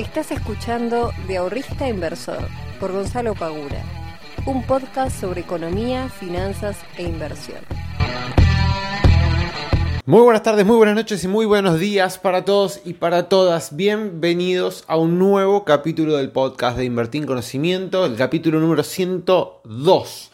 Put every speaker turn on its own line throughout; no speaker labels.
Estás escuchando De Ahorrista Inversor por Gonzalo Pagura, un podcast sobre economía, finanzas e inversión.
Muy buenas tardes, muy buenas noches y muy buenos días para todos y para todas. Bienvenidos a un nuevo capítulo del podcast de Invertir en Conocimiento, el capítulo número 102.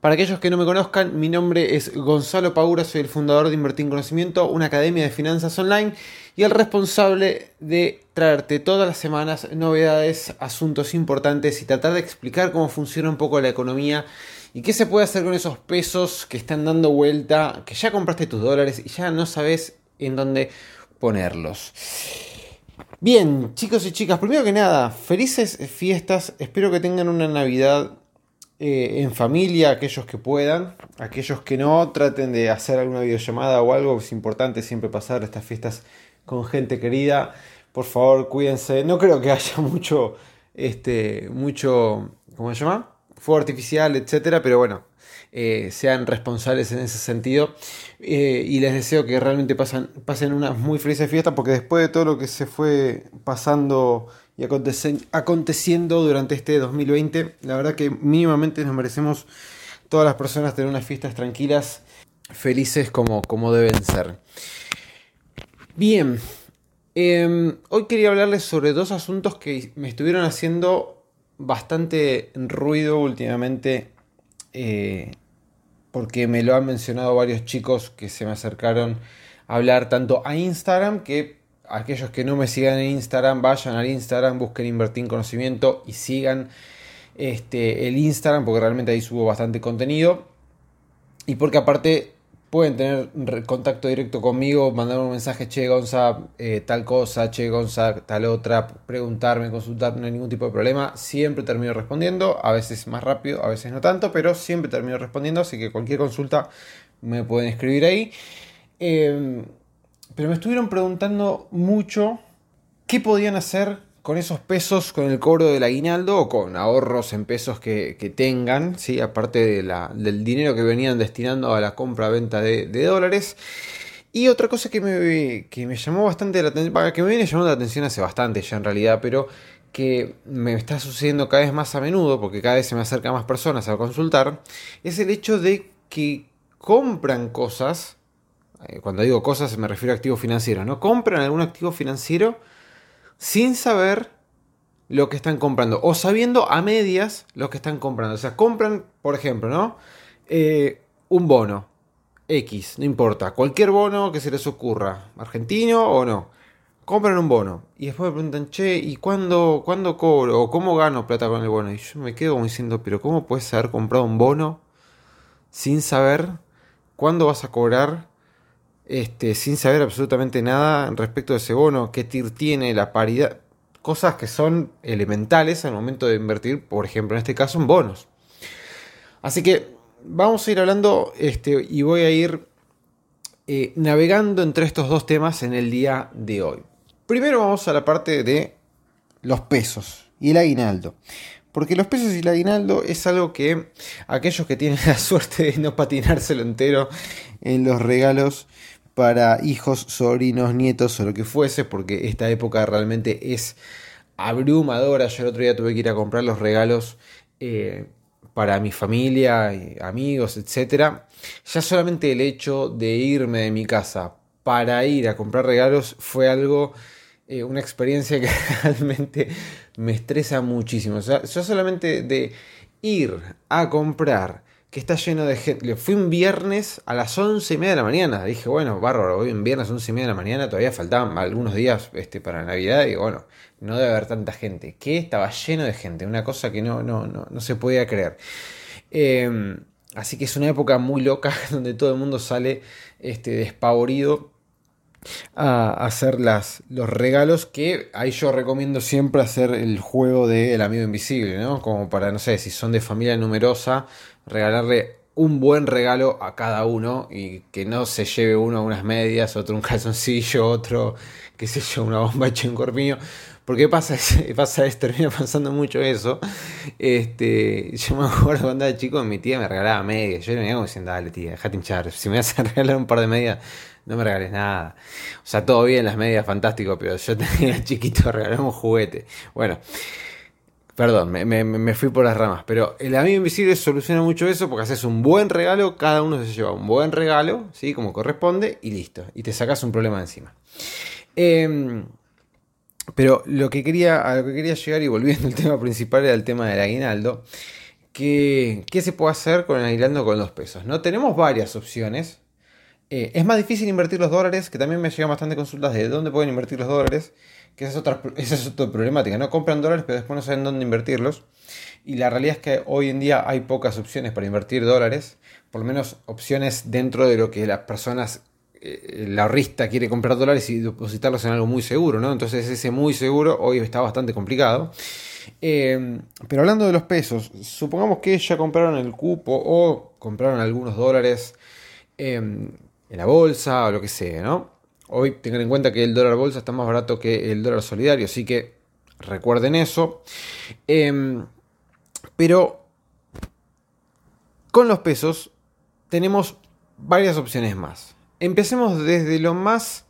Para aquellos que no me conozcan, mi nombre es Gonzalo Paura, soy el fundador de Invertir en Conocimiento, una academia de finanzas online y el responsable de traerte todas las semanas novedades, asuntos importantes y tratar de explicar cómo funciona un poco la economía y qué se puede hacer con esos pesos que están dando vuelta, que ya compraste tus dólares y ya no sabes en dónde ponerlos. Bien, chicos y chicas, primero que nada, felices fiestas, espero que tengan una Navidad eh, en familia, aquellos que puedan, aquellos que no, traten de hacer alguna videollamada o algo, es importante siempre pasar estas fiestas con gente querida, por favor cuídense, no creo que haya mucho, este, mucho, ¿cómo se llama? Fuego artificial, etcétera, pero bueno, eh, sean responsables en ese sentido. Eh, y les deseo que realmente pasen, pasen unas muy felices fiestas, porque después de todo lo que se fue pasando y aconteciendo durante este 2020, la verdad que mínimamente nos merecemos todas las personas tener unas fiestas tranquilas, felices como, como deben ser. Bien, em, hoy quería hablarles sobre dos asuntos que me estuvieron haciendo bastante ruido últimamente eh, porque me lo han mencionado varios chicos que se me acercaron a hablar tanto a Instagram, que aquellos que no me sigan en Instagram, vayan al Instagram, busquen invertir en conocimiento y sigan este, el Instagram, porque realmente ahí subo bastante contenido. Y porque aparte pueden tener contacto directo conmigo, mandarme un mensaje, che Gonza, eh, tal cosa, che Gonza, tal otra, preguntarme, consultarme, no hay ningún tipo de problema. Siempre termino respondiendo, a veces más rápido, a veces no tanto, pero siempre termino respondiendo, así que cualquier consulta me pueden escribir ahí. Em, pero me estuvieron preguntando mucho qué podían hacer con esos pesos, con el cobro del aguinaldo o con ahorros en pesos que, tengan, ¿sí? aparte de la, del dinero que venían destinando a la compra-venta de, dólares. Y otra cosa que me, que me llamó bastante la atención, que me viene llamando la atención hace bastante ya en realidad, pero que me está sucediendo cada vez más a menudo, porque cada vez se me acercan más personas a consultar, es el hecho de que compran cosas, cuando digo cosas me refiero a activos financieros, ¿no? Compran algún activo financiero sin saber lo que están comprando o sabiendo a medias lo que están comprando. O sea, compran, por ejemplo, ¿no? Eh, un bono X, no importa, cualquier bono que se les ocurra, argentino o no. Compran un bono y después me preguntan, che, ¿y cuándo, cuándo cobro? ¿O cómo gano plata con el bono? Y yo me quedo como diciendo, pero ¿cómo puedes haber comprado un bono sin saber cuándo vas a cobrar? Este, sin saber absolutamente nada respecto de ese bono, qué TIR tiene, la paridad, cosas que son elementales al momento de invertir, por ejemplo, en este caso en bonos. Así que vamos a ir hablando este, y voy a ir eh, navegando entre estos dos temas en el día de hoy. Primero vamos a la parte de los pesos y el aguinaldo. Porque los pesos y el aguinaldo es algo que aquellos que tienen la suerte de no patinárselo entero en los regalos para hijos, sobrinos, nietos o lo que fuese, porque esta época realmente es abrumadora. Yo el otro día tuve que ir a comprar los regalos eh, para mi familia, amigos, etc. Ya solamente el hecho de irme de mi casa para ir a comprar regalos fue algo, eh, una experiencia que realmente me estresa muchísimo. O sea, yo solamente de ir a comprar que está lleno de gente. Fui un viernes a las once y media de la mañana. Dije, bueno, bárbaro, hoy un viernes a once y media de la mañana, todavía faltaban algunos días este, para Navidad. Y bueno, no debe haber tanta gente. Que estaba lleno de gente, una cosa que no, no, no, no se podía creer. Em, así que es una época muy loca donde todo el mundo sale este, despavorido a hacer las, los regalos que ahí yo recomiendo siempre hacer el juego del amigo invisible, ¿no? Como para, no sé, si son de familia numerosa, regalarle un buen regalo a cada uno y que no se lleve uno unas medias, otro un calzoncillo, otro, qué sé yo, una bomba hecha en corpiño, Porque pasa, pasa esto, termina pasando mucho eso. Este, yo me acuerdo cuando era chico, mi tía me regalaba medias. Yo le me iba diciendo, dale tía, déjate hinchar. Si me vas a regalar un par de medias, no me regales nada. O sea, todo bien, las medias, fantástico, pero yo tenía chiquito, regalamos juguete. Bueno. Perdón, me, fui por las ramas, pero el amigo invisible soluciona mucho eso porque haces un buen regalo, cada uno se lleva un buen regalo, ¿sí? Como corresponde, y listo. Y te sacas un problema encima. Em, pero lo que quería, a lo que quería llegar y volviendo al tema principal era el tema del aguinaldo. ¿Qué se puede hacer con el aguinaldo con los pesos? ¿no? Tenemos varias opciones. Eh, es más difícil invertir los dólares, que también me llegan bastante consultas de dónde pueden invertir los dólares que esa es otra, es otra problemática, ¿no? Compran dólares pero después no saben dónde invertirlos. Y la realidad es que hoy en día hay pocas opciones para invertir dólares, por lo menos opciones dentro de lo que las personas, eh, la ahorrista quiere comprar dólares y depositarlos en algo muy seguro, ¿no? Entonces ese muy seguro hoy está bastante complicado. Eh, pero hablando de los pesos, supongamos que ya compraron el cupo o compraron algunos dólares eh, en la bolsa o lo que sea, ¿no? Hoy tengan en cuenta que el dólar bolsa está más barato que el dólar solidario, así que recuerden eso. Em, pero con los pesos tenemos varias opciones más. Empecemos desde lo más,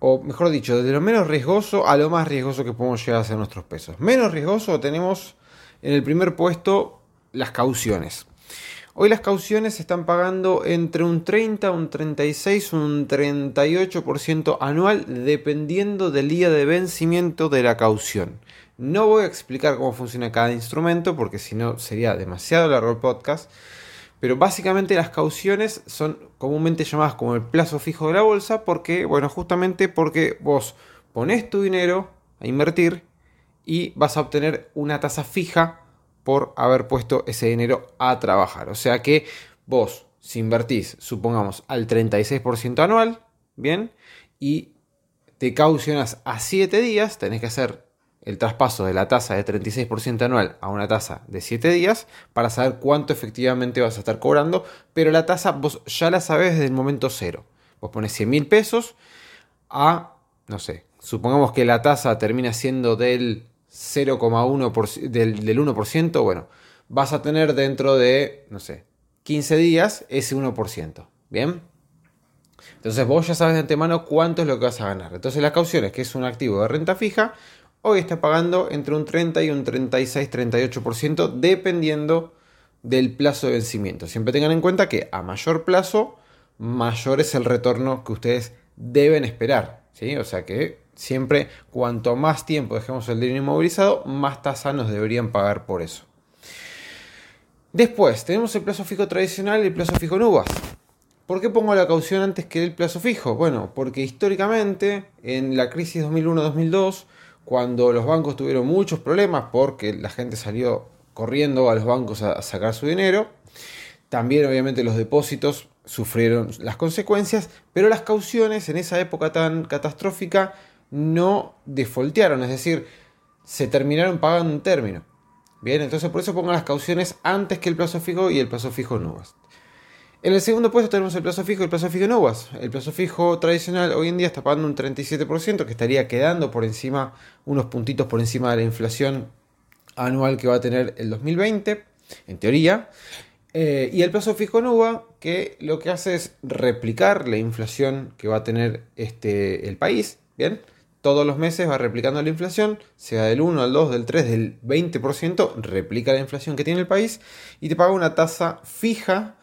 o mejor dicho, desde lo menos riesgoso a lo más riesgoso que podemos llegar a hacer nuestros pesos. Menos riesgoso tenemos en el primer puesto las cauciones. Hoy las cauciones se están pagando entre un 30, un 36, un 38% anual dependiendo del día de vencimiento de la caución. No voy a explicar cómo funciona cada instrumento porque si no sería demasiado largo el podcast. Pero básicamente las cauciones son comúnmente llamadas como el plazo fijo de la bolsa porque, bueno, justamente porque vos pones tu dinero a invertir y vas a obtener una tasa fija por haber puesto ese dinero a trabajar. O sea que vos, si invertís, supongamos, al 36% anual, ¿bien? Y te caucionas a 7 días, tenés que hacer el traspaso de la tasa de 36% anual a una tasa de 7 días para saber cuánto efectivamente vas a estar cobrando, pero la tasa vos ya la sabés desde el momento cero. Vos pones 100 mil pesos a, no sé, supongamos que la tasa termina siendo del 0,1% del, del 1%, bueno, vas a tener dentro de, no sé, 15 días ese 1%. ¿Bien? Entonces vos ya sabes de antemano cuánto es lo que vas a ganar. Entonces las cauciones, que es un activo de renta fija, hoy está pagando entre un 30 y un 36, 38% dependiendo del plazo de vencimiento. Siempre tengan en cuenta que a mayor plazo, mayor es el retorno que ustedes deben esperar. ¿sí? O sea que Siempre, cuanto más tiempo dejemos el dinero inmovilizado, más tasa nos deberían pagar por eso. Después, tenemos el plazo fijo tradicional y el plazo fijo en uvas. ¿Por qué pongo la caución antes que el plazo fijo? Bueno, porque históricamente, en la crisis 2001-2002, cuando los bancos tuvieron muchos problemas porque la gente salió corriendo a los bancos a sacar su dinero, también obviamente los depósitos sufrieron las consecuencias, pero las cauciones en esa época tan catastrófica no defoltearon, es decir, se terminaron pagando un término. Bien, entonces por eso pongo las cauciones antes que el plazo fijo y el plazo fijo en. En el segundo puesto tenemos el plazo fijo y el plazo fijo en uvas. El plazo fijo tradicional hoy en día está pagando un 37%, que estaría quedando por encima, unos puntitos por encima de la inflación anual que va a tener el 2020, en teoría. Eh, y el plazo fijo en uva, que lo que hace es replicar la inflación que va a tener este, el país, ¿bien? Todos los meses va replicando la inflación, sea del 1, al 2, del 3, del 20%, replica la inflación que tiene el país y te paga una tasa fija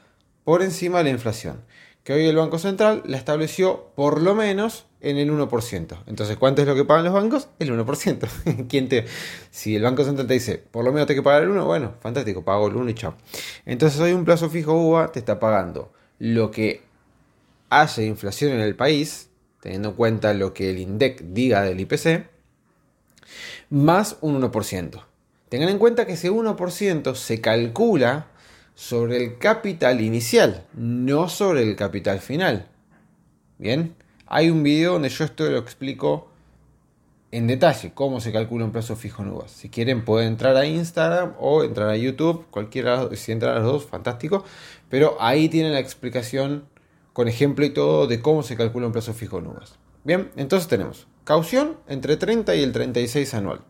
por encima de la inflación, que hoy el Banco Central la estableció por lo menos en el 1%. Entonces, ¿cuánto es lo que pagan los bancos? El 1%. ¿Quién te, si el Banco Central te dice, por lo menos te que pagar el 1, bueno, fantástico, pago el 1 y chao. Entonces, hoy un plazo fijo UVA te está pagando lo que haya inflación en el país, teniendo en cuenta lo que el INDEC diga del IPC, más un 1%. Tengan en cuenta que ese 1% se calcula sobre el capital inicial, no sobre el capital final. Bien, hay un video donde yo esto lo explico en detalle, cómo se calcula un plazo fijo en uvas. Si quieren pueden entrar a Instagram o entrar a YouTube, cualquiera, si entran a los dos, fantástico. Pero ahí tienen la explicación con ejemplo y todo de cómo se calcula un plazo fijo en uvas. Bien, entonces tenemos Caución entre 30 y el 36 anual.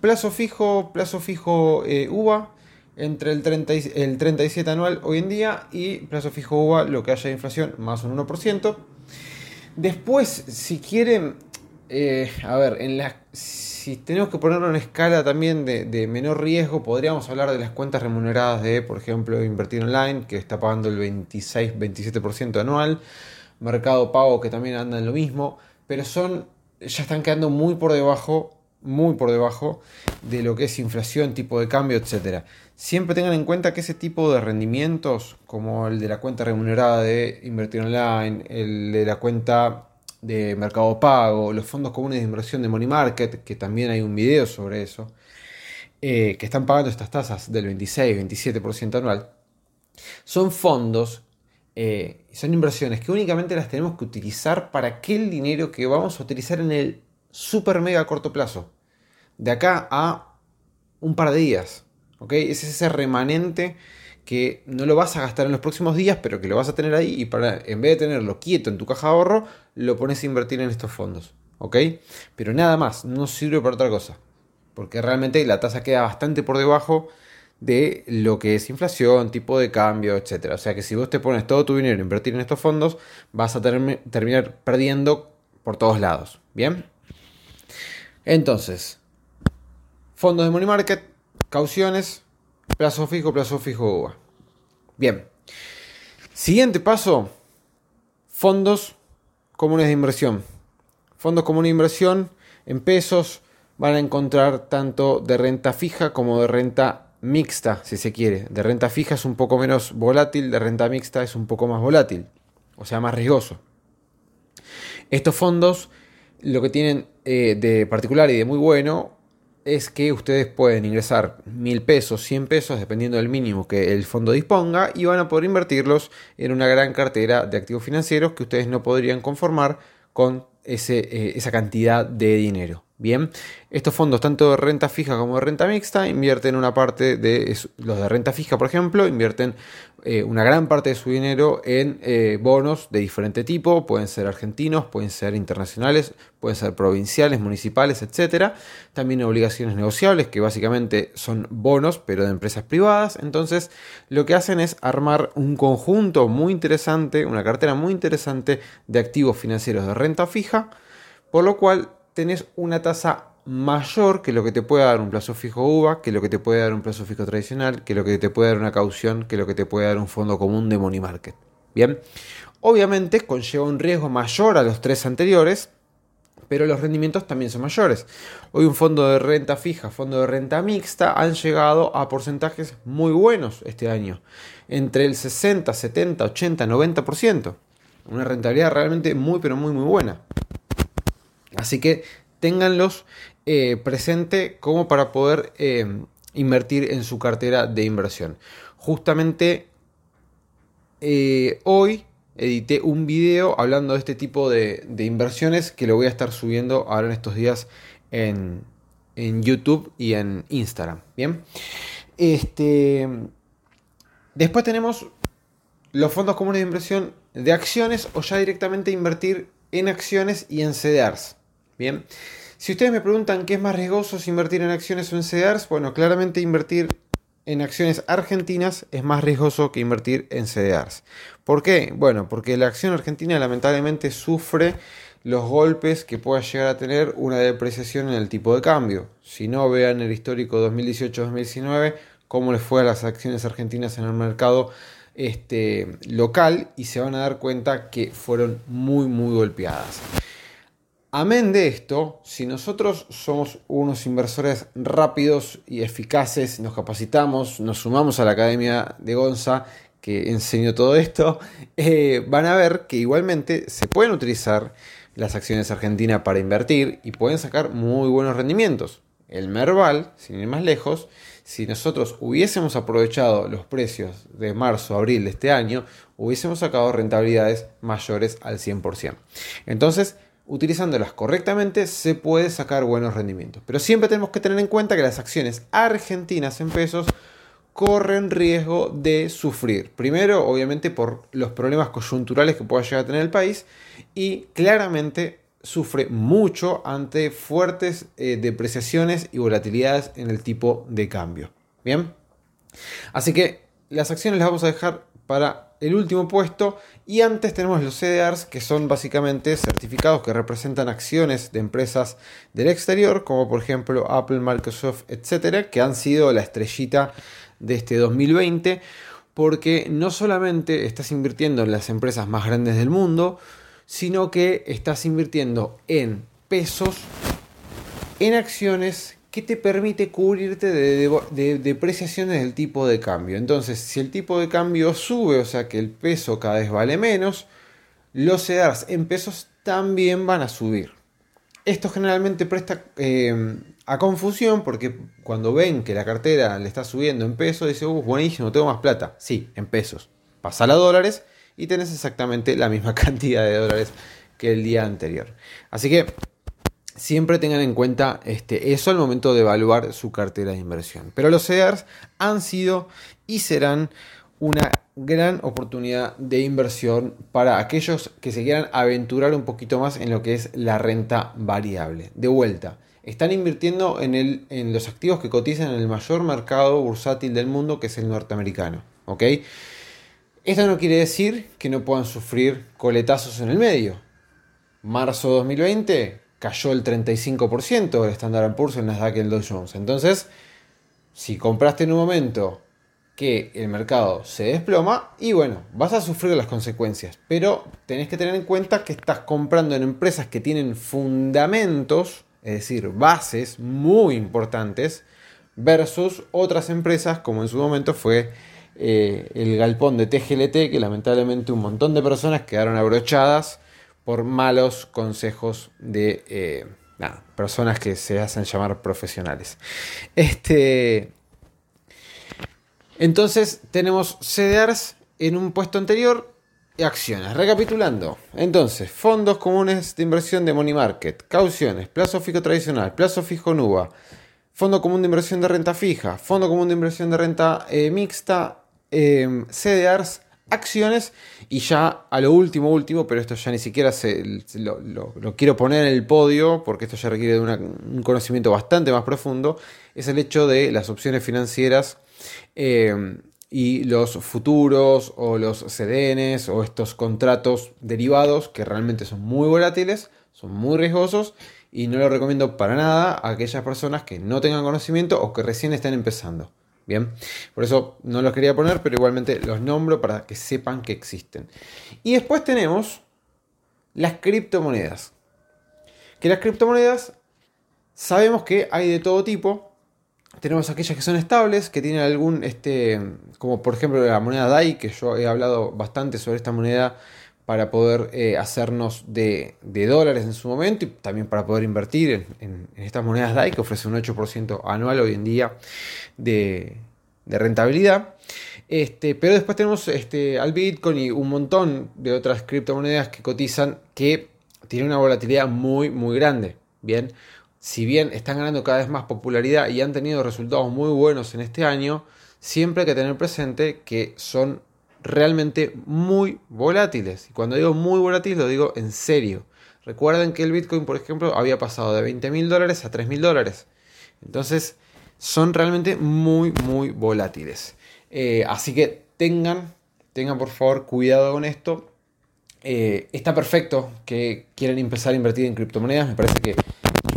Plazo fijo, plazo fijo eh, UVA entre el, 30 el 37 anual hoy en día y plazo fijo UVA lo que haya de inflación más un 1%. Después, si quieren, eh, a ver, si tenemos que ponerlo en escala también de, menor riesgo, podríamos hablar de las cuentas remuneradas de, por ejemplo, Invertir Online, que está pagando el 26-27% anual, Mercado Pago, que también anda en lo mismo, pero son, ya están quedando muy por debajo muy por debajo de lo que es inflación, tipo de cambio, etc. Siempre tengan en cuenta que ese tipo de rendimientos, como el de la cuenta remunerada de invertir online, el de la cuenta de mercado pago, los fondos comunes de inversión de Money Market, que también hay un video sobre eso, eh, que están pagando estas tasas del 26-27% anual, son fondos, eh, son inversiones que únicamente las tenemos que utilizar para aquel dinero que vamos a utilizar en el super mega corto plazo. De acá a un par de días. ¿ok? Es ese remanente que no lo vas a gastar en los próximos días, pero que lo vas a tener ahí y para, en vez de tenerlo quieto en tu caja de ahorro, lo pones a invertir en estos fondos. ¿ok? Pero nada más, no sirve para otra cosa. Porque realmente la tasa queda bastante por debajo de lo que es inflación, tipo de cambio, etc. O sea que si vos te pones todo tu dinero a invertir en estos fondos, vas a terminar perdiendo por todos lados. ¿Bien? Entonces, fondos de money market, cauciones, plazo fijo, plazo fijo. Bien. Siguiente paso, fondos comunes de inversión. Fondos comunes de inversión en pesos van a encontrar tanto de renta fija como de renta mixta, si se quiere. De renta fija es un poco menos volátil, de renta mixta es un poco más volátil, o sea, más riesgoso. Estos fondos lo que tienen eh, de particular y de muy bueno es que ustedes pueden ingresar mil pesos, 100 pesos, dependiendo del mínimo que el fondo disponga, y van a poder invertirlos en una gran cartera de activos financieros que ustedes no podrían conformar con eh, esa cantidad de dinero. Bien, estos fondos, tanto de renta fija como de renta mixta, invierten una parte de los de renta fija, por ejemplo, invierten eh, una gran parte de su dinero en eh, bonos de diferente tipo, pueden ser argentinos, pueden ser internacionales, pueden ser provinciales, municipales, etc. También obligaciones negociables, que básicamente son bonos, pero de empresas privadas. Entonces, lo que hacen es armar un conjunto muy interesante, una cartera muy interesante de activos financieros de renta fija, por lo cual tenés una tasa mayor que lo que te puede dar un plazo fijo UVA, que lo que te puede dar un plazo fijo tradicional, que lo que te puede dar una caución, que lo que te puede dar un fondo común de money market. Bien, obviamente conlleva un riesgo mayor a los tres anteriores, pero los rendimientos también son mayores. Hoy un fondo de renta fija, fondo de renta mixta han llegado a porcentajes muy buenos este año, entre el 60, 70, 80, 90%. Una rentabilidad realmente muy pero muy muy buena. Así que ténganlos eh, presente como para poder eh, invertir en su cartera de inversión. Justamente eh, hoy edité un video hablando de este tipo de, inversiones que lo voy a estar subiendo ahora en estos días en, en YouTube y en Instagram. Bien. Este, después tenemos los fondos comunes de inversión de acciones o ya directamente invertir en acciones y en CDRs. Bien, si ustedes me preguntan qué es más riesgoso si invertir en acciones o en CDRs, bueno, claramente invertir en acciones argentinas es más riesgoso que invertir en CDRs. ¿Por qué? Bueno, porque la acción argentina lamentablemente sufre los golpes que pueda llegar a tener una depreciación en el tipo de cambio. Si no, vean el histórico 2018-2019, cómo les fue a las acciones argentinas en el mercado este, local y se van a dar cuenta que fueron muy, muy golpeadas. Amén de esto, si nosotros somos unos inversores rápidos y eficaces, nos capacitamos, nos sumamos a la Academia de Gonza que enseñó todo esto, eh, van a ver que igualmente se pueden utilizar las acciones argentinas para invertir y pueden sacar muy buenos rendimientos. El Merval, sin ir más lejos, si nosotros hubiésemos aprovechado los precios de marzo, abril de este año, hubiésemos sacado rentabilidades mayores al 100%. Entonces, utilizándolas correctamente se puede sacar buenos rendimientos. Pero siempre tenemos que tener en cuenta que las acciones argentinas en pesos corren riesgo de sufrir. Primero, obviamente, por los problemas coyunturales que pueda llegar a tener el país y claramente sufre mucho ante fuertes eh, depreciaciones y volatilidades en el tipo de cambio. Bien, así que las acciones las vamos a dejar para el último puesto. Y antes tenemos los CDRs que son básicamente certificados que representan acciones de empresas del exterior como por ejemplo Apple, Microsoft, etcétera, que han sido la estrellita de este 2020 porque no solamente estás invirtiendo en las empresas más grandes del mundo, sino que estás invirtiendo en pesos, en acciones que te permite cubrirte de, depreciaciones del tipo de cambio. Entonces, si el tipo de cambio sube, o sea que el peso cada vez vale menos, los CEDARs en pesos también van a subir. Esto generalmente presta eh, a confusión porque cuando ven que la cartera le está subiendo en pesos, dice, uh, buenísimo, tengo más plata. Sí, en pesos. Pasa a dólares y tenés exactamente la misma cantidad de dólares que el día anterior. Así que siempre tengan en cuenta este, eso al momento de evaluar su cartera de inversión. Pero los CEDARs han sido y serán una gran oportunidad de inversión para aquellos que se quieran aventurar un poquito más en lo que es la renta variable. De vuelta, están invirtiendo en, en los activos que cotizan en el mayor mercado bursátil del mundo, que es el norteamericano. ¿ok? Esto no quiere decir que no puedan sufrir coletazos en el medio. Marzo 2020 cayó el 35% el Standard Poor's, el Nasdaq y el Dow Jones. Entonces, si compraste en un momento que el mercado se desploma y bueno, vas a sufrir las consecuencias, pero tenés que tener en cuenta que estás comprando en empresas que tienen fundamentos es decir, bases muy importantes, versus otras empresas como en su momento fue eh, el galpón de TGLT, que lamentablemente un montón de personas quedaron abrochadas por malos consejos de eh, personas que se hacen llamar profesionales. Este, entonces tenemos CDRs en un puesto anterior acciones. Recapitulando, entonces, fondos comunes de inversión de Money Market, cauciones, plazo fijo tradicional, plazo fijo NUBA, fondo común de inversión de renta fija, fondo común de inversión de renta eh, mixta, CDRs, acciones y ya a lo último, último, pero esto ya ni siquiera lo, quiero poner en el podio porque esto ya requiere de un conocimiento bastante más profundo, es el hecho de las opciones financieras. Em, y los futuros o los CDNs o estos contratos derivados que realmente son muy volátiles, son muy riesgosos y no lo recomiendo para nada a aquellas personas que no tengan conocimiento o que recién estén empezando. Bien, por eso no los quería poner, pero igualmente los nombro para que sepan que existen. Y después tenemos las criptomonedas. Que las criptomonedas sabemos que hay de todo tipo, tenemos aquellas que son estables, que tienen algún, este, como por ejemplo la moneda DAI, que yo he hablado bastante sobre esta moneda para poder eh, hacernos de, dólares en su momento y también para poder invertir en, estas monedas DAI que ofrecen un 8% anual hoy en día de, rentabilidad. Este, pero después tenemos este, al Bitcoin y un montón de otras criptomonedas que cotizan que tienen una volatilidad muy, muy grande. Bien, si bien están ganando cada vez más popularidad y han tenido resultados muy buenos en este año, siempre hay que tener presente que son realmente muy volátiles. Y cuando digo muy volátiles lo digo en serio. Recuerden que el Bitcoin, por ejemplo, había pasado de 20 mil dólares a 3 mil dólares. Entonces, son realmente muy, muy volátiles. Eh, así que tengan, tengan por favor cuidado con esto. Eh, está perfecto que quieran empezar a invertir en criptomonedas. Me parece que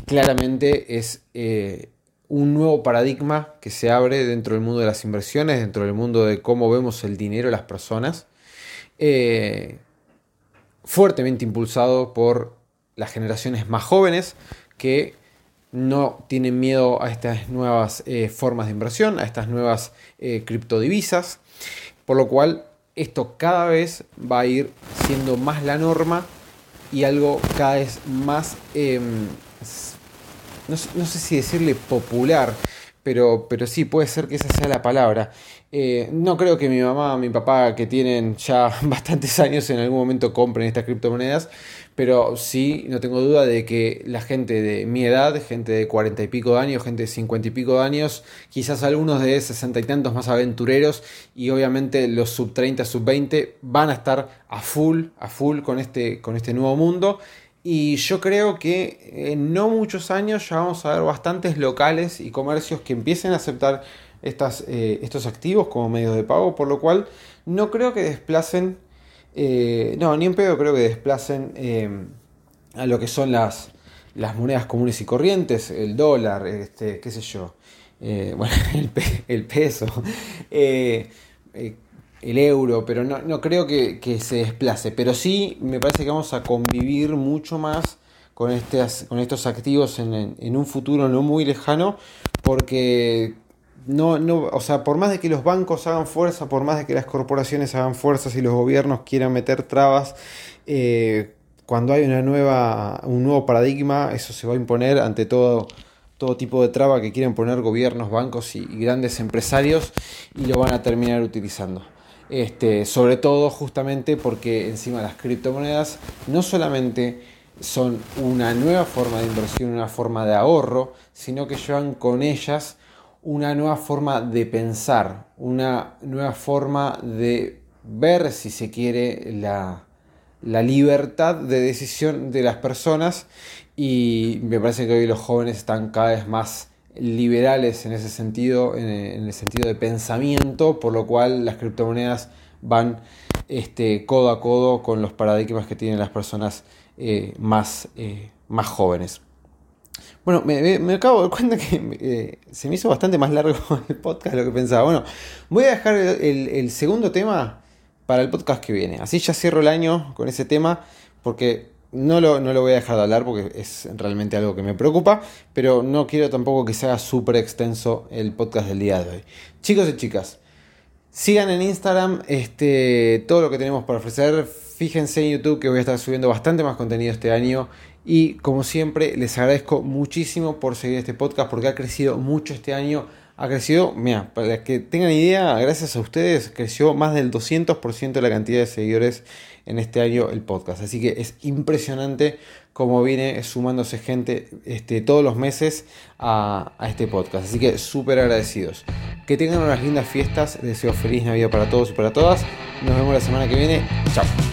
claramente es eh, un nuevo paradigma que se abre dentro del mundo de las inversiones, dentro del mundo de cómo vemos el dinero de las personas, eh, fuertemente impulsado por las generaciones más jóvenes que no tienen miedo a estas nuevas eh, formas de inversión, a estas nuevas criptodivisas, por lo cual esto cada vez va a ir siendo más la norma y algo cada vez más em, no, sé si decirle popular, pero, pero sí, puede ser que esa sea la palabra. Eh, no creo que mi mamá, mi papá, que tienen ya bastantes años, en algún momento compren estas criptomonedas, pero sí, no tengo duda de que la gente de mi edad, gente de cuarenta y pico de años, gente de cincuenta y pico de años, quizás algunos de sesenta y tantos más aventureros, y obviamente los sub 30, sub 20, van a estar a full, a full con este, con este nuevo mundo Y yo creo que en no muchos años ya vamos a ver bastantes locales y comercios que empiecen a aceptar estas, eh, estos activos como medios de pago, por lo cual no creo que desplacen, eh, no, ni en pedo creo que desplacen eh, a lo que son las, las monedas comunes y corrientes, el dólar, este, qué sé yo, bueno, el, peso, el euro, pero no, no creo que, se desplace, pero sí me parece que vamos a convivir mucho más con, con estos activos en, en un futuro no muy lejano, porque no, no, o sea, por más de que los bancos hagan fuerza, por más de que las corporaciones hagan fuerzas y los gobiernos quieran meter trabas, eh, cuando hay una nueva, un nuevo paradigma, eso se va a imponer ante todo, todo tipo de traba que quieren poner gobiernos, bancos y, grandes empresarios y lo van a terminar utilizando. Este, sobre todo justamente porque encima las criptomonedas no solamente son una nueva forma de inversión, una forma de ahorro, sino que llevan con ellas una nueva forma de pensar, una nueva forma de ver, si se quiere, la, libertad de decisión de las personas. Y me parece que hoy los jóvenes están cada vez más liberales en ese sentido, en, el sentido de pensamiento, por lo cual las criptomonedas van este, codo a codo con los paradigmas que tienen las personas eh, más, eh, más jóvenes. Bueno, me, acabo de cuenta que eh, se me hizo bastante más largo el podcast de lo que pensaba. Bueno, voy a dejar el, segundo tema para el podcast que viene. Así ya cierro el año con ese tema porque no lo, no lo voy a dejar de hablar porque es realmente algo que me preocupa, pero no quiero tampoco que sea súper extenso el podcast del día de hoy. Chicos y chicas, sigan en Instagram este, todo lo que tenemos para ofrecer. Fíjense en YouTube que voy a estar subiendo bastante más contenido este año y como siempre, les agradezco muchísimo por seguir este podcast porque ha crecido mucho este año. Ha crecido, mira, para que tengan idea, gracias a ustedes, creció más del 200% de la cantidad de seguidores en este año el podcast. Así que es impresionante cómo viene sumándose gente este, todos los meses a, este podcast. Así que súper agradecidos. Que tengan unas lindas fiestas. Deseo feliz Navidad para todos y para todas. Nos vemos la semana que viene. Chao.